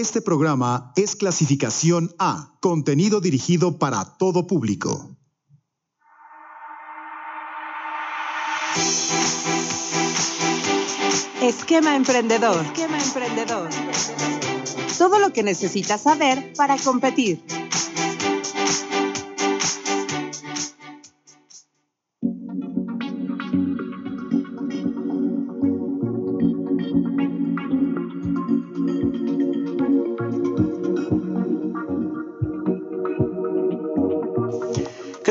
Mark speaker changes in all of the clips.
Speaker 1: Este programa es clasificación A, contenido dirigido para todo público.
Speaker 2: Esquema emprendedor. Esquema emprendedor. Todo lo que necesitas saber para competir.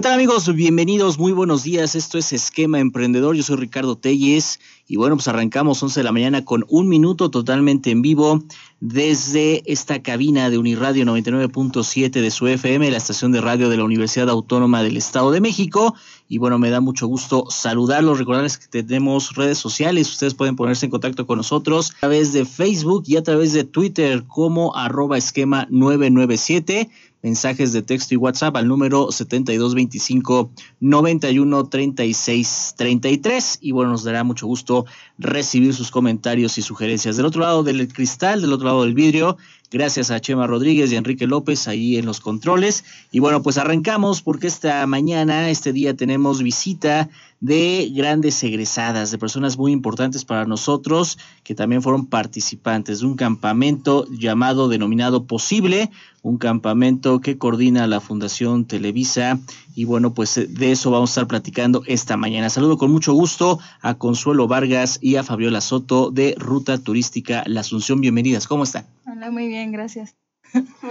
Speaker 3: Tal amigos? Bienvenidos, muy buenos días. Esto es Esquema Emprendedor. Yo soy Ricardo Telles y bueno, pues arrancamos 11 de la mañana con un minuto totalmente en vivo desde esta cabina de Uniradio 99.7 de su FM, la estación de radio de la Universidad Autónoma del Estado de México. Y bueno, me da mucho gusto saludarlos, recordarles que tenemos redes sociales, ustedes pueden ponerse en contacto con nosotros a través de Facebook y a través de Twitter como arroba esquema 997 mensajes de texto y WhatsApp al número 7225 91 36 33. Y bueno, nos dará mucho gusto recibir sus comentarios y sugerencias. Del otro lado del cristal, del otro lado del vidrio, gracias a Chema Rodríguez y Enrique López ahí en los controles. Y bueno, pues arrancamos porque esta mañana, este día, tenemos visita de grandes egresadas, de personas muy importantes para nosotros, que también fueron participantes de un campamento llamado, denominado Posible, un campamento que coordina la Fundación Televisa. Y bueno, pues de eso vamos a estar platicando esta mañana. Saludo con mucho gusto a Consuelo Vargas y a Fabiola Soto de Ruta Turística La Asunción. Bienvenidas, ¿cómo están?
Speaker 4: Hola, muy bien, gracias.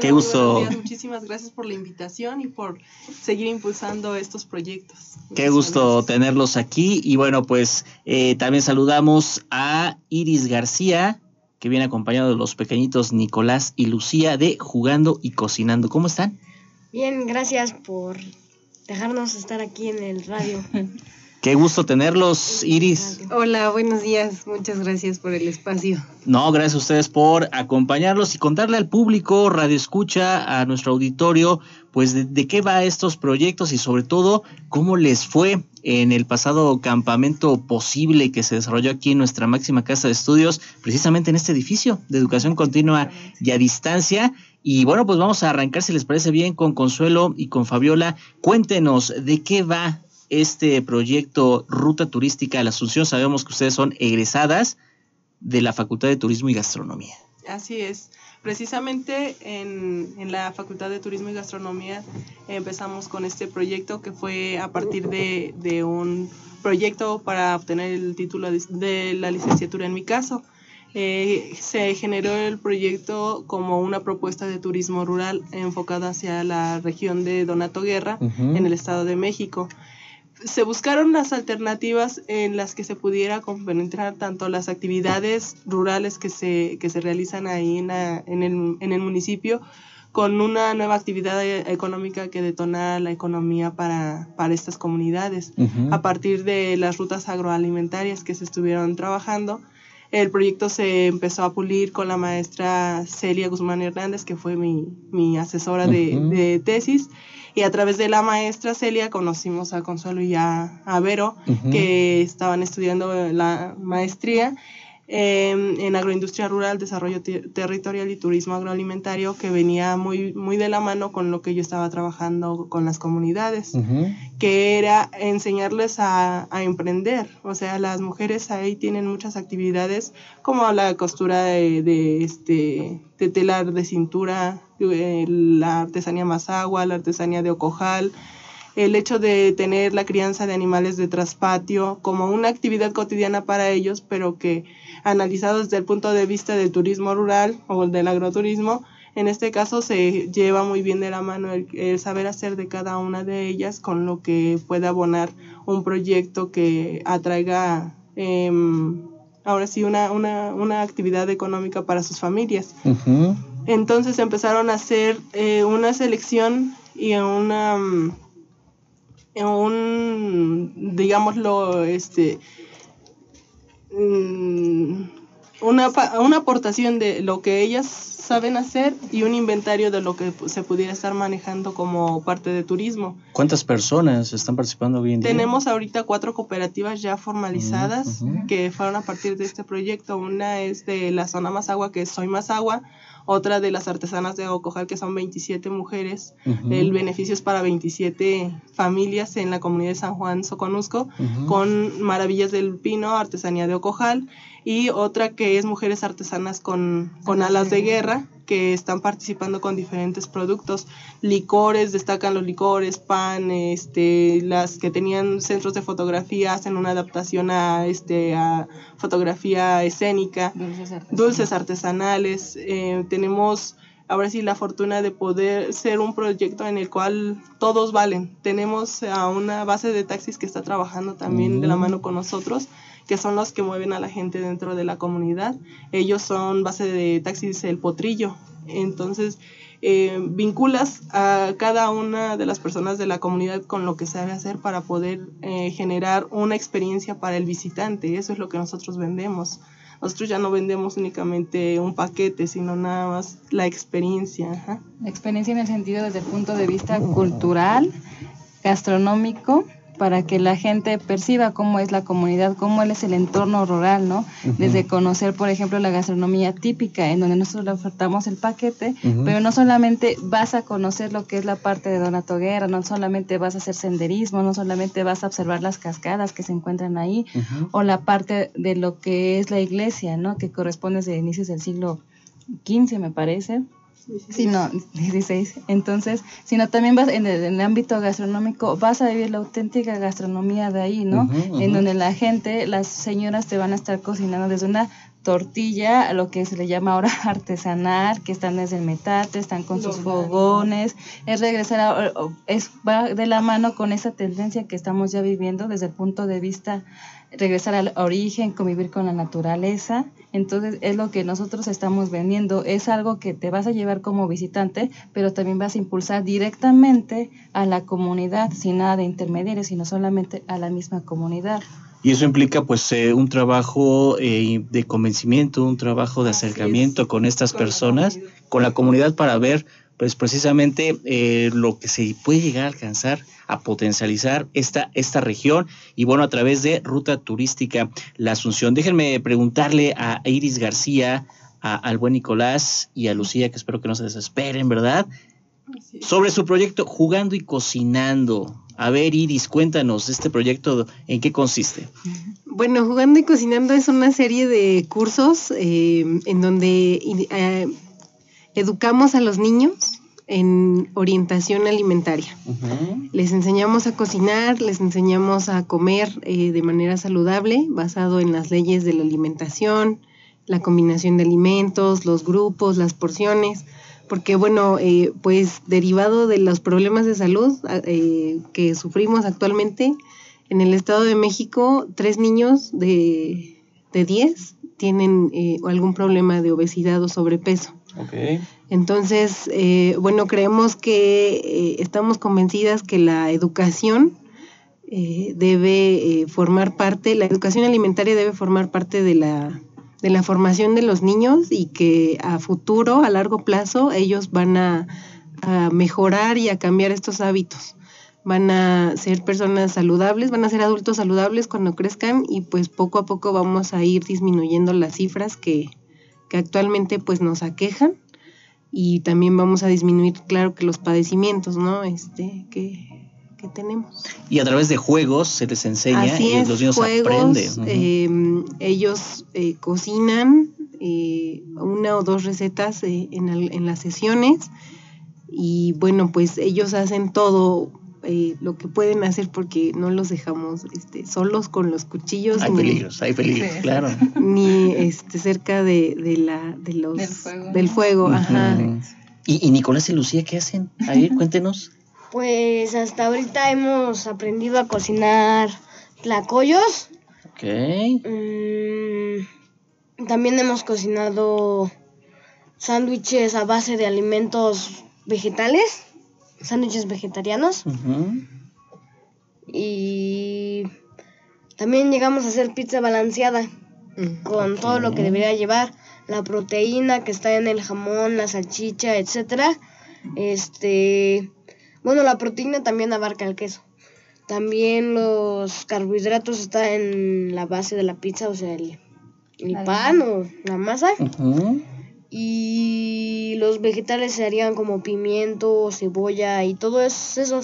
Speaker 3: Qué gusto.
Speaker 5: Muchísimas gracias por la invitación y por seguir impulsando estos proyectos.
Speaker 3: Qué gusto tenerlos aquí. Y bueno, pues eh, también saludamos a Iris García, que viene acompañado de los pequeñitos Nicolás y Lucía de Jugando y Cocinando. ¿Cómo están?
Speaker 6: Bien, gracias por dejarnos estar aquí en el radio.
Speaker 3: Qué gusto tenerlos, Iris.
Speaker 7: Hola, buenos días. Muchas gracias por el espacio.
Speaker 3: No, gracias a ustedes por acompañarlos y contarle al público, radio escucha, a nuestro auditorio, pues de, de qué va estos proyectos y sobre todo cómo les fue en el pasado campamento posible que se desarrolló aquí en nuestra máxima casa de estudios, precisamente en este edificio de educación continua y a distancia. Y bueno, pues vamos a arrancar, si les parece bien, con Consuelo y con Fabiola. Cuéntenos de qué va este proyecto Ruta Turística a la Asunción. Sabemos que ustedes son egresadas de la Facultad de Turismo y Gastronomía.
Speaker 5: Así es. Precisamente en, en, la Facultad de Turismo y Gastronomía empezamos con este proyecto que fue a partir de, de un proyecto para obtener el título de, de la licenciatura en mi caso. Eh, se generó el proyecto como una propuesta de turismo rural enfocada hacia la región de Donato Guerra uh -huh. en el Estado de México se buscaron las alternativas en las que se pudiera compenetrar tanto las actividades rurales que se, que se realizan ahí en, la, en, el, en el municipio con una nueva actividad económica que detona la economía para, para estas comunidades. Uh -huh. A partir de las rutas agroalimentarias que se estuvieron trabajando, el proyecto se empezó a pulir con la maestra Celia Guzmán Hernández, que fue mi, mi asesora de, uh -huh. de tesis y a través de la maestra Celia conocimos a Consuelo y a, a Vero, uh -huh. que estaban estudiando la maestría eh, en agroindustria rural, desarrollo territorial y turismo agroalimentario, que venía muy, muy de la mano con lo que yo estaba trabajando con las comunidades, uh -huh. que era enseñarles a, a, emprender. O sea, las mujeres ahí tienen muchas actividades, como la costura de, de este, de telar de cintura, la artesanía mazagua, la artesanía de ocojal, el hecho de tener la crianza de animales de traspatio como una actividad cotidiana para ellos, pero que analizado desde el punto de vista del turismo rural o del agroturismo, en este caso se lleva muy bien de la mano el, el, saber hacer de cada una de ellas con lo que puede abonar un proyecto que atraiga eh, ahora sí una, una, una, actividad económica para sus familias. Uh -huh. Entonces empezaron a hacer eh, una selección y una un digámoslo este mm, una, una aportación de lo que ellas saben hacer y un inventario de lo que se pudiera estar manejando como parte de turismo.
Speaker 3: ¿Cuántas personas están participando hoy en día?
Speaker 5: Tenemos ahorita cuatro cooperativas ya formalizadas uh -huh. que fueron a partir de este proyecto. Una es de la zona Mazagua, que es Soy Mazagua, otra de las artesanas de Ocojal, que son 27 mujeres. El beneficio es para 27 familias en la comunidad de San Juan Soconusco, con Maravillas del Pino, artesanía de Ocojal, y otra que es Mujeres Artesanas con, con Alas de Guerra, que están participando con diferentes productos, licores, destacan los licores, pan, este, las que tenían centros de fotografía hacen una adaptación a, este, a fotografía escénica, dulces artesanales, eh, tenemos ahora sí la fortuna de poder ser un proyecto en el cual todos valen. Tenemos a una base de taxis que está trabajando también de la mano con nosotros que son los que mueven a la gente dentro de la comunidad. Ellos son base de taxis El Potrillo. Entonces, eh, vinculas a cada una de las personas de la comunidad con lo que sabe hacer para poder eh, generar una experiencia para el visitante. Eso es lo que nosotros vendemos. Nosotros ya no vendemos únicamente un paquete, sino nada más la experiencia.
Speaker 4: La experiencia en el sentido desde el punto de vista cultural, gastronómico para que la gente perciba cómo es la comunidad, cómo es el entorno rural, ¿no? Desde conocer, por ejemplo, la gastronomía típica, en donde nosotros le ofertamos el paquete, pero no solamente vas a conocer lo que es la parte de Donatoguera, no solamente vas a hacer senderismo, no solamente vas a observar las cascadas que se encuentran ahí, o la parte de lo que es la iglesia, ¿no? Que corresponde desde inicios del siglo XV, me parece sino 16. Entonces, sino también vas en el, ámbito gastronómico, vas a vivir la auténtica gastronomía de ahí, ¿no? En donde la gente, las señoras te van a estar cocinando desde una tortilla, a lo que se le llama ahora artesanal, que están desde el metate, están con sus fogones, es regresar a, es va de la mano con esa tendencia que estamos ya viviendo desde el punto de vista regresar al origen, convivir con la naturaleza. Entonces es lo que nosotros estamos vendiendo. Es algo que te vas a llevar como visitante, pero también vas a impulsar directamente a la comunidad, sin nada de intermediarios, sino solamente a la misma comunidad.
Speaker 3: Y eso implica pues eh, un trabajo eh, de convencimiento, un trabajo de acercamiento con estas personas, con la comunidad para ver pues precisamente eh, lo que se puede llegar a alcanzar, a potencializar esta, esta región y bueno, a través de Ruta Turística La Asunción. Déjenme preguntarle a Iris García, a, al buen Nicolás y a Lucía, que espero que no se desesperen, ¿verdad? Sobre su proyecto Jugando y Cocinando. A ver, Iris, cuéntanos este proyecto, ¿en qué consiste?
Speaker 7: Bueno, Jugando y Cocinando es una serie de cursos eh, en donde eh, educamos a los niños en orientación alimentaria. Les enseñamos a cocinar, les enseñamos a comer eh, de manera saludable, basado en las leyes de la alimentación, la combinación de alimentos, los grupos, las porciones, porque bueno, eh, pues derivado de los problemas de salud eh, que sufrimos actualmente, en el Estado de México, tres niños de, de 10 tienen algún problema de obesidad o sobrepeso. Entonces, eh, bueno, creemos que eh, estamos convencidas que la educación eh, debe formar parte, la educación alimentaria debe formar parte de la, de la formación de los niños y que a futuro, a largo plazo, ellos van a, mejorar y a cambiar estos hábitos van a ser personas saludables, van a ser adultos saludables cuando crezcan y pues poco a poco vamos a ir disminuyendo las cifras que, que actualmente pues nos aquejan y también vamos a disminuir, claro que los padecimientos, ¿no? Este, que, que tenemos.
Speaker 3: Y a través de juegos se les enseña y los niños aprenden.
Speaker 7: Em, ellos eh, cocinan eh, una o dos recetas eh, en, en las sesiones y bueno, pues ellos hacen todo eh, lo que pueden hacer porque no los dejamos este, solos con los cuchillos.
Speaker 3: Hay peligros, hay peligros, claro.
Speaker 7: Ni este, cerca de, de la, de los, del fuego. ajá.
Speaker 3: ¿Y, Nicolás y Lucía qué hacen? A ver, cuéntenos.
Speaker 6: Pues hasta ahorita hemos aprendido a cocinar tlacoyos.
Speaker 3: Ok.
Speaker 6: Mm, también hemos cocinado sándwiches a base de alimentos vegetales sándwiches vegetarianos. Y también llegamos a hacer pizza balanceada mm, con todo lo que debería llevar, la proteína que está en el jamón, la salchicha, etcétera. Este, bueno, la proteína también abarca el queso. También los carbohidratos están en la base de la pizza, o sea, el, pan o la masa. Y los vegetales serían como pimiento, cebolla y todo eso,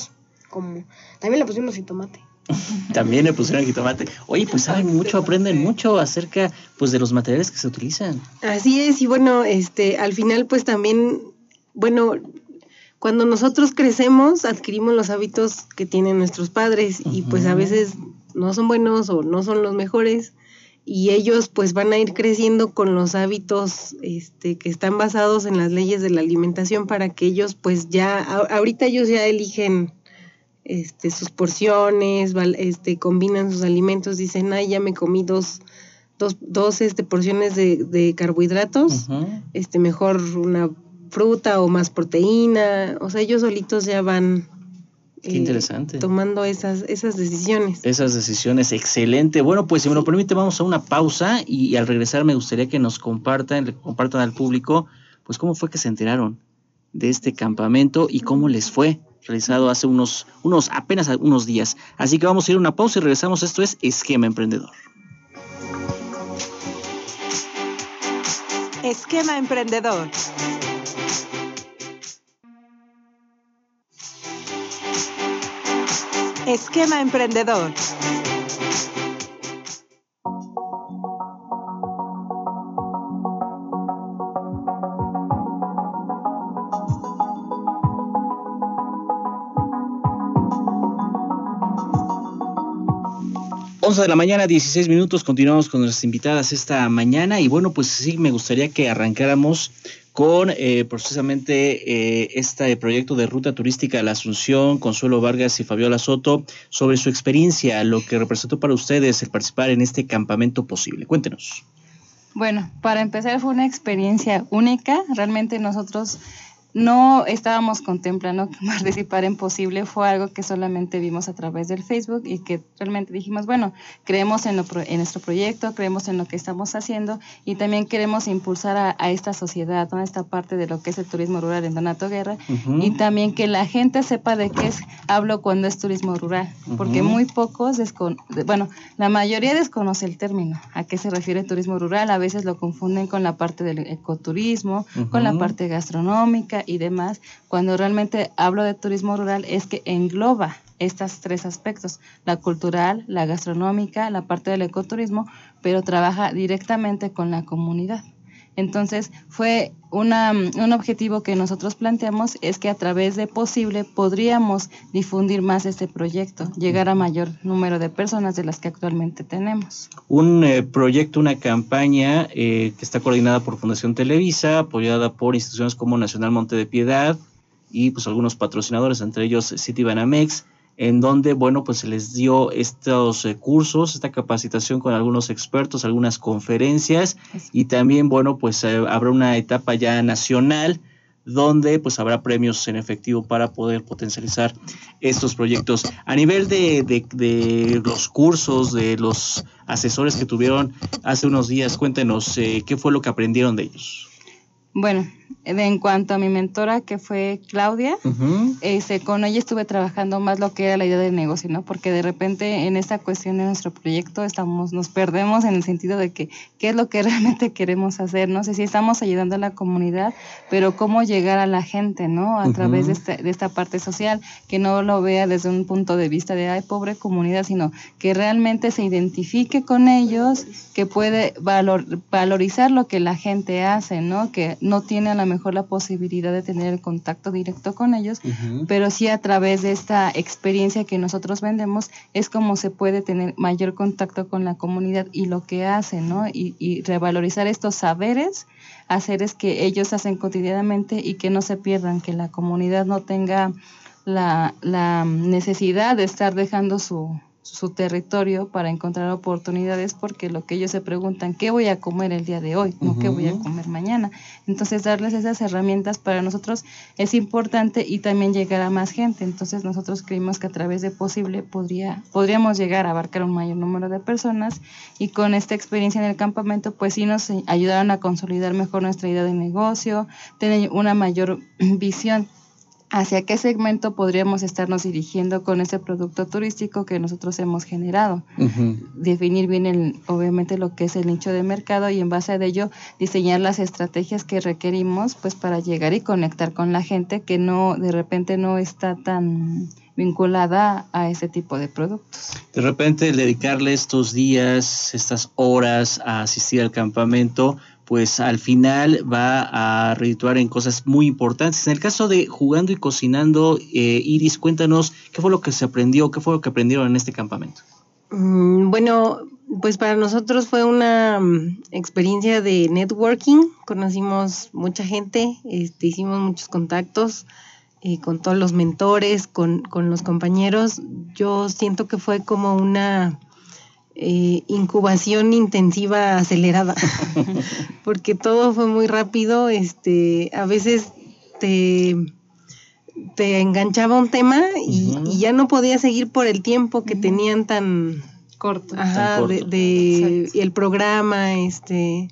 Speaker 6: como también le pusimos tomate.
Speaker 3: También le pusieron jitomate. Oye, pues saben mucho, aprenden mucho acerca pues de los materiales que se utilizan.
Speaker 7: Así es, y bueno, este, al final pues también, bueno, cuando nosotros crecemos adquirimos los hábitos que tienen nuestros padres y pues a veces no son buenos o no son los mejores y ellos pues van a ir creciendo con los hábitos este, que están basados en las leyes de la alimentación para que ellos pues ya, ahorita ellos ya eligen este, sus porciones, este, combinan sus alimentos, dicen, ay, ya me comí dos, dos, dos este, porciones de, de carbohidratos, este, mejor una fruta o más proteína, o sea, ellos solitos ya van
Speaker 3: Qué interesante.
Speaker 7: tomando esas, esas decisiones.
Speaker 3: Esas decisiones, excelente. Bueno, pues si me lo permite, vamos a una pausa y, al regresar me gustaría que nos compartan, le compartan al público, pues cómo fue que se enteraron de este campamento y cómo les fue realizado hace unos, unos, apenas unos días. Así que vamos a ir a una pausa y regresamos. Esto es Esquema Emprendedor.
Speaker 2: Esquema Emprendedor. Esquema Emprendedor.
Speaker 3: 11 de la mañana, 16 minutos, continuamos con nuestras invitadas esta mañana y bueno, pues sí, me gustaría que arrancáramos con eh, precisamente eh, este proyecto de ruta turística de la Asunción, Consuelo Vargas y Fabiola Soto, sobre su experiencia, lo que representó para ustedes el participar en este campamento posible. Cuéntenos.
Speaker 4: Bueno, para empezar fue una experiencia única. Realmente nosotros no estábamos contemplando participar en Posible, fue algo que solamente vimos a través del Facebook y que realmente dijimos, bueno, creemos en, en nuestro proyecto, creemos en lo que estamos haciendo y también queremos impulsar a, esta sociedad, a esta parte de lo que es el turismo rural en Donato Guerra y también que la gente sepa de qué es, hablo cuando es turismo rural, porque muy pocos, bueno, la mayoría desconoce el término, a qué se refiere turismo rural, a veces lo confunden con la parte del ecoturismo, con la parte gastronómica y demás, cuando realmente hablo de turismo rural es que engloba estos tres aspectos, la cultural, la gastronómica, la parte del ecoturismo, pero trabaja directamente con la comunidad. Entonces, fue una, un objetivo que nosotros planteamos es que a través de Posible podríamos difundir más este proyecto, llegar a mayor número de personas de las que actualmente tenemos.
Speaker 3: Un eh, proyecto, una campaña eh, que está coordinada por Fundación Televisa, apoyada por instituciones como Nacional Monte de Piedad y pues algunos patrocinadores, entre ellos City Banamex, en donde, bueno, pues se les dio estos eh, cursos, esta capacitación con algunos expertos, algunas conferencias y también, bueno, pues eh, habrá una etapa ya nacional donde pues habrá premios en efectivo para poder potencializar estos proyectos. A nivel de, de, los cursos, de los asesores que tuvieron hace unos días, cuéntenos eh, qué fue lo que aprendieron de ellos.
Speaker 4: Bueno, en cuanto a mi mentora, que fue Claudia, este, con ella estuve trabajando más lo que era la idea de negocio, ¿no? Porque de repente en esta cuestión de nuestro proyecto estamos, nos perdemos en el sentido de que qué es lo que realmente queremos hacer, no sé si estamos ayudando a la comunidad, pero cómo llegar a la gente, ¿no? A través de, este, de esta parte social, que no lo vea desde un punto de vista de, ay, pobre comunidad, sino que realmente se identifique con ellos, que puede valor, valorizar lo que la gente hace, ¿no? Que no tiene a la mejor la posibilidad de tener el contacto directo con ellos, pero sí a través de esta experiencia que nosotros vendemos es como se puede tener mayor contacto con la comunidad y lo que hacen, ¿no? Y, y revalorizar estos saberes, haceres que ellos hacen cotidianamente y que no se pierdan, que la comunidad no tenga la, la necesidad de estar dejando su, su territorio para encontrar oportunidades porque lo que ellos se preguntan, ¿qué voy a comer el día de hoy? No qué voy a comer mañana. Entonces, darles esas herramientas para nosotros es importante y también llegar a más gente. Entonces, nosotros creímos que a través de Posible podría, podríamos llegar a abarcar un mayor número de personas y con esta experiencia en el campamento, pues sí nos ayudaron a consolidar mejor nuestra idea de negocio, tener una mayor visión hacia qué segmento podríamos estarnos dirigiendo con ese producto turístico que nosotros hemos generado. Definir bien, el, obviamente, lo que es el nicho de mercado y en base a ello diseñar las estrategias que requerimos pues para llegar y conectar con la gente que no de repente no está tan vinculada a ese tipo de productos.
Speaker 3: De repente dedicarle estos días, estas horas a asistir al campamento, pues al final va a redituar en cosas muy importantes. En el caso de jugando y cocinando, eh, Iris, cuéntanos qué fue lo que se aprendió, qué fue lo que aprendieron en este campamento.
Speaker 7: Mm, bueno, pues para nosotros fue una mm, experiencia de networking, conocimos mucha gente, este, hicimos muchos contactos eh, con todos los mentores, con, con los compañeros. Yo siento que fue como una eh, incubación intensiva acelerada, porque todo fue muy rápido, este, a veces te, te enganchaba un tema y, ya no podía seguir por el tiempo que tenían tan
Speaker 4: corto,
Speaker 7: de, de el programa, este,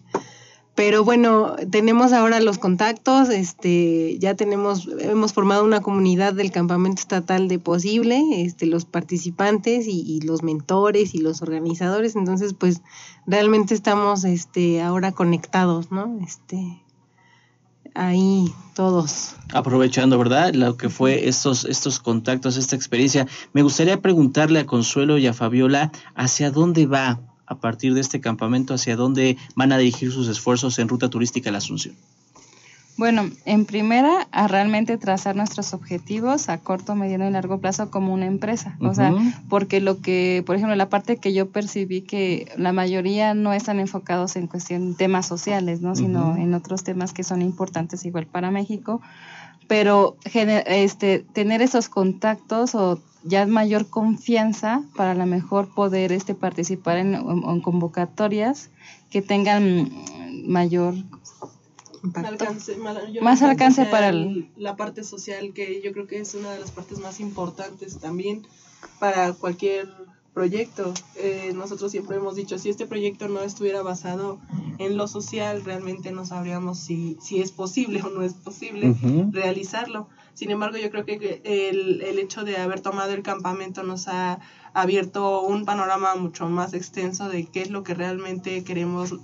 Speaker 7: pero bueno, tenemos ahora los contactos, este, ya tenemos, hemos formado una comunidad del campamento estatal de posible, este, los participantes y, los mentores y los organizadores, entonces pues realmente estamos este, ahora conectados, ¿no? Este, ahí todos.
Speaker 3: Aprovechando, ¿verdad? Lo que fue estos, estos contactos, esta experiencia. Me gustaría preguntarle a Consuelo y a Fabiola hacia dónde va a partir de este campamento, hacia dónde van a dirigir sus esfuerzos en ruta turística a la Asunción?
Speaker 4: Bueno, en primera, a realmente trazar nuestros objetivos a corto, mediano y largo plazo como una empresa. O sea, porque lo que, por ejemplo, la parte que yo percibí que la mayoría no están enfocados en cuestión temas sociales, ¿no? Sino en otros temas que son importantes igual para México. Pero este, tener esos contactos o ya mayor confianza para la mejor poder este, participar en, convocatorias que tengan mayor
Speaker 5: más alcance para la parte social que yo creo que es una de las partes más importantes también para cualquier proyecto. Eh, nosotros siempre hemos dicho, si este proyecto no estuviera basado en lo social, realmente no sabríamos si, si es posible o no es posible realizarlo. Sin embargo, yo creo que el, el hecho de haber tomado el campamento nos ha abierto un panorama mucho más extenso de qué es lo que realmente queremos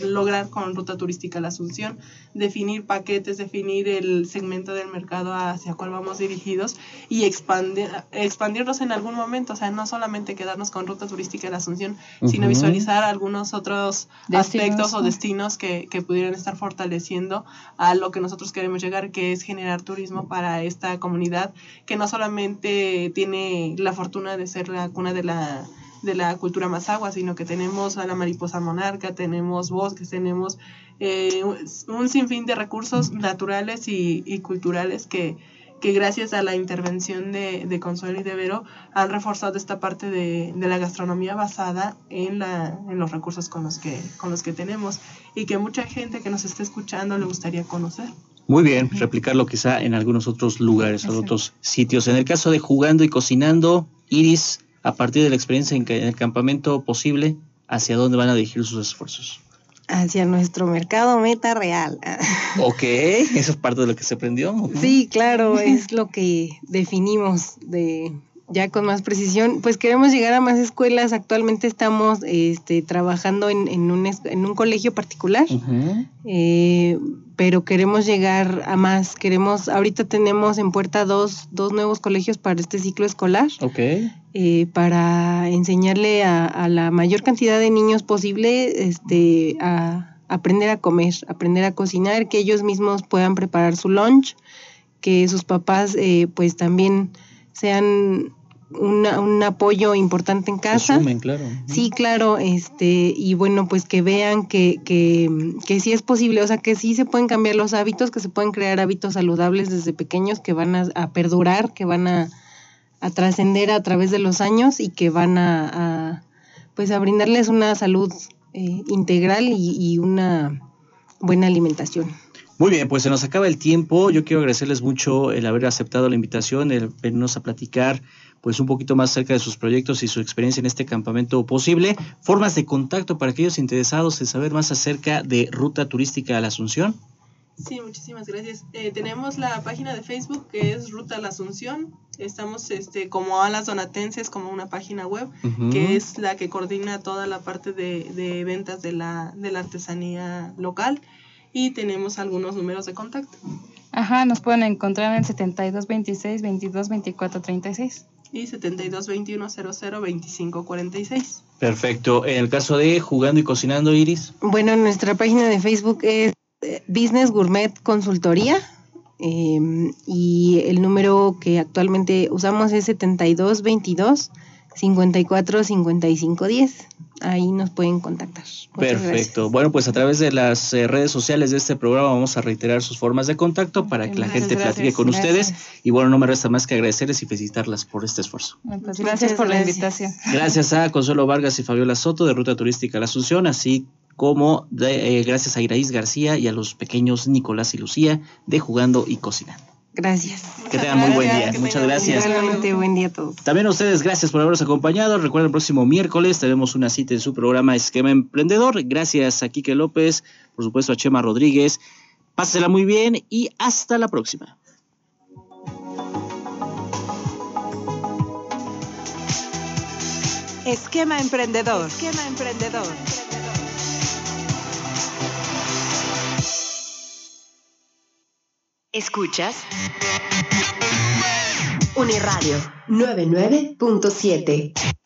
Speaker 5: lograr con Ruta Turística La Asunción, definir paquetes, definir el segmento del mercado hacia cuál vamos dirigidos y expandir, expandirnos en algún momento, o sea, no solamente quedarnos con Ruta Turística La Asunción, sino visualizar algunos otros aspectos o destinos que, que pudieran estar fortaleciendo a lo que nosotros queremos llegar, que es generar turismo para esta comunidad que no solamente tiene la fortuna de ser la cuna de la, de la cultura mazagua, sino que tenemos a la mariposa monarca, tenemos bosques, tenemos eh, un sinfín de recursos naturales y, culturales que, que, gracias a la intervención de, de, Consuelo y de Vero han reforzado esta parte de, de, la gastronomía basada en, la, en los recursos con los, que, con los que tenemos y que mucha gente que nos está escuchando le gustaría conocer.
Speaker 3: Muy bien, replicarlo quizá en algunos otros lugares o otros sitios. En el caso de jugando y cocinando, Iris, a partir de la experiencia en, el campamento posible, ¿hacia dónde van a dirigir sus esfuerzos?
Speaker 7: Hacia nuestro mercado meta real.
Speaker 3: Ok, eso es parte de lo que se aprendió.
Speaker 7: Sí, claro, es lo que definimos de ya con más precisión, pues queremos llegar a más escuelas. Actualmente estamos este, trabajando en, en, un, en un colegio particular, eh, pero queremos llegar a más. Queremos, ahorita tenemos en puerta dos, dos nuevos colegios para este ciclo escolar. Eh, para enseñarle a, a, la mayor cantidad de niños posible este, a aprender a comer, aprender a cocinar, que ellos mismos puedan preparar su lunch, que sus papás eh, pues también sean un apoyo importante en casa.
Speaker 3: claro.
Speaker 7: Sí, claro, este, y bueno, pues que vean que, que, que sí es posible, o sea, que sí se pueden cambiar los hábitos, que se pueden crear hábitos saludables desde pequeños que van a, perdurar, que van a, trascender a través de los años y que van a, pues a brindarles una salud eh, integral y, y una buena alimentación.
Speaker 3: Muy bien, pues se nos acaba el tiempo. Yo quiero agradecerles mucho el haber aceptado la invitación, el venirnos a platicar pues un poquito más cerca de sus proyectos y su experiencia en este campamento posible. Formas de contacto para aquellos interesados en saber más acerca de Ruta Turística a la Asunción.
Speaker 5: Sí, muchísimas gracias. Eh, tenemos la página de Facebook que es Ruta La Asunción. Estamos este, como Alas Donatenses, como una página web, que es la que coordina toda la parte de, de ventas de la, de la artesanía local. Y tenemos algunos números de contacto.
Speaker 4: Ajá, nos pueden encontrar en el 72 26 22 24 36.
Speaker 5: Y 72 21 00 25 46.
Speaker 3: Perfecto. En el caso de jugando y cocinando, Iris.
Speaker 7: Bueno, nuestra página de Facebook es eh, Business Gourmet Consultoría eh, y el número que actualmente usamos es 7222 54 55 10. Ahí nos pueden contactar. Muchas
Speaker 3: Perfecto.
Speaker 7: gracias.
Speaker 3: Bueno, pues a través de las eh, redes sociales de este programa vamos a reiterar sus formas de contacto para que la gente
Speaker 4: gracias.
Speaker 3: platique con
Speaker 4: Gracias.
Speaker 3: ustedes. Y bueno, no me resta más que agradecerles y felicitarlas por este esfuerzo.
Speaker 4: Pues gracias por la invitación.
Speaker 3: Gracias a Consuelo Vargas y Fabiola Soto de Ruta Turística La Asunción, así como de, eh, gracias a Iraíz García y a los pequeños Nicolás y Lucía de Jugando y Cocinando.
Speaker 7: Gracias.
Speaker 3: Que tengan muy buen día. Muchas gracias.
Speaker 7: Igualmente, buen día a todos.
Speaker 3: También a ustedes, gracias por habernos acompañado. Recuerden, el próximo miércoles tenemos una cita en su programa Esquema Emprendedor. Gracias a Quique López, por supuesto a Chema Rodríguez. Pásela muy bien y hasta la próxima.
Speaker 2: Esquema emprendedor. Esquema emprendedor.
Speaker 8: Escuchas Uniradio 99.7.